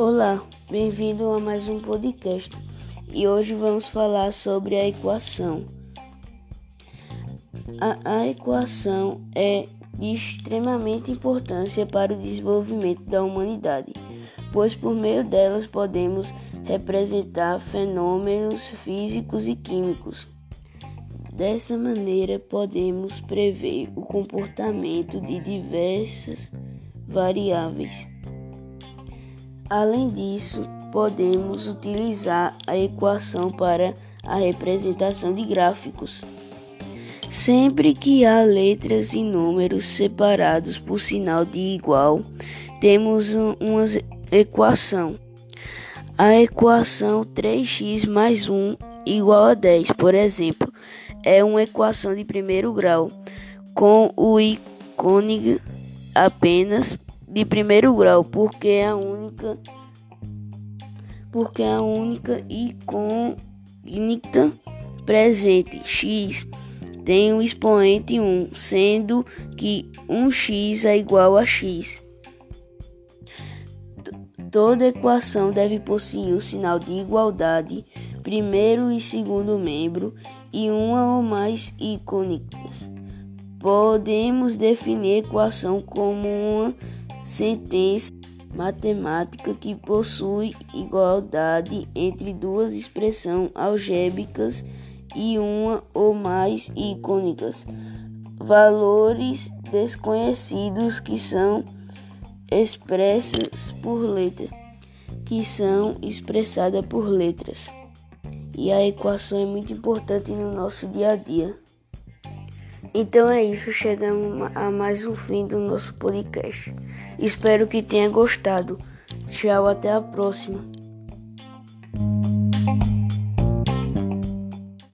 Olá, bem-vindo a mais um podcast e hoje vamos falar sobre a equação. A, a equação é de extremamente importância para o desenvolvimento da humanidade, pois por meio delas podemos representar fenômenos físicos e químicos. Dessa maneira, podemos prever o comportamento de diversas variáveis. Além disso, podemos utilizar a equação para a representação de gráficos. Sempre que há letras e números separados por sinal de igual, temos uma equação. A equação 3x mais 1 igual a 10, por exemplo, é uma equação de primeiro grau, com o ícone apenas de primeiro grau, porque é a única porque é a única incógnita presente x tem o expoente 1, sendo que 1x é igual a x. Toda equação deve possuir o sinal de igualdade, primeiro e segundo membro, e uma ou mais incógnitas. Podemos definir a equação como uma sentença matemática que possui igualdade entre duas expressões algébricas e uma ou mais icônicas, valores desconhecidos que são expressas por letras, que são expressadas por letras. E a equação é muito importante no nosso dia a dia. Então é isso, chegamos a mais um fim do nosso podcast. Espero que tenha gostado. Tchau, até a próxima.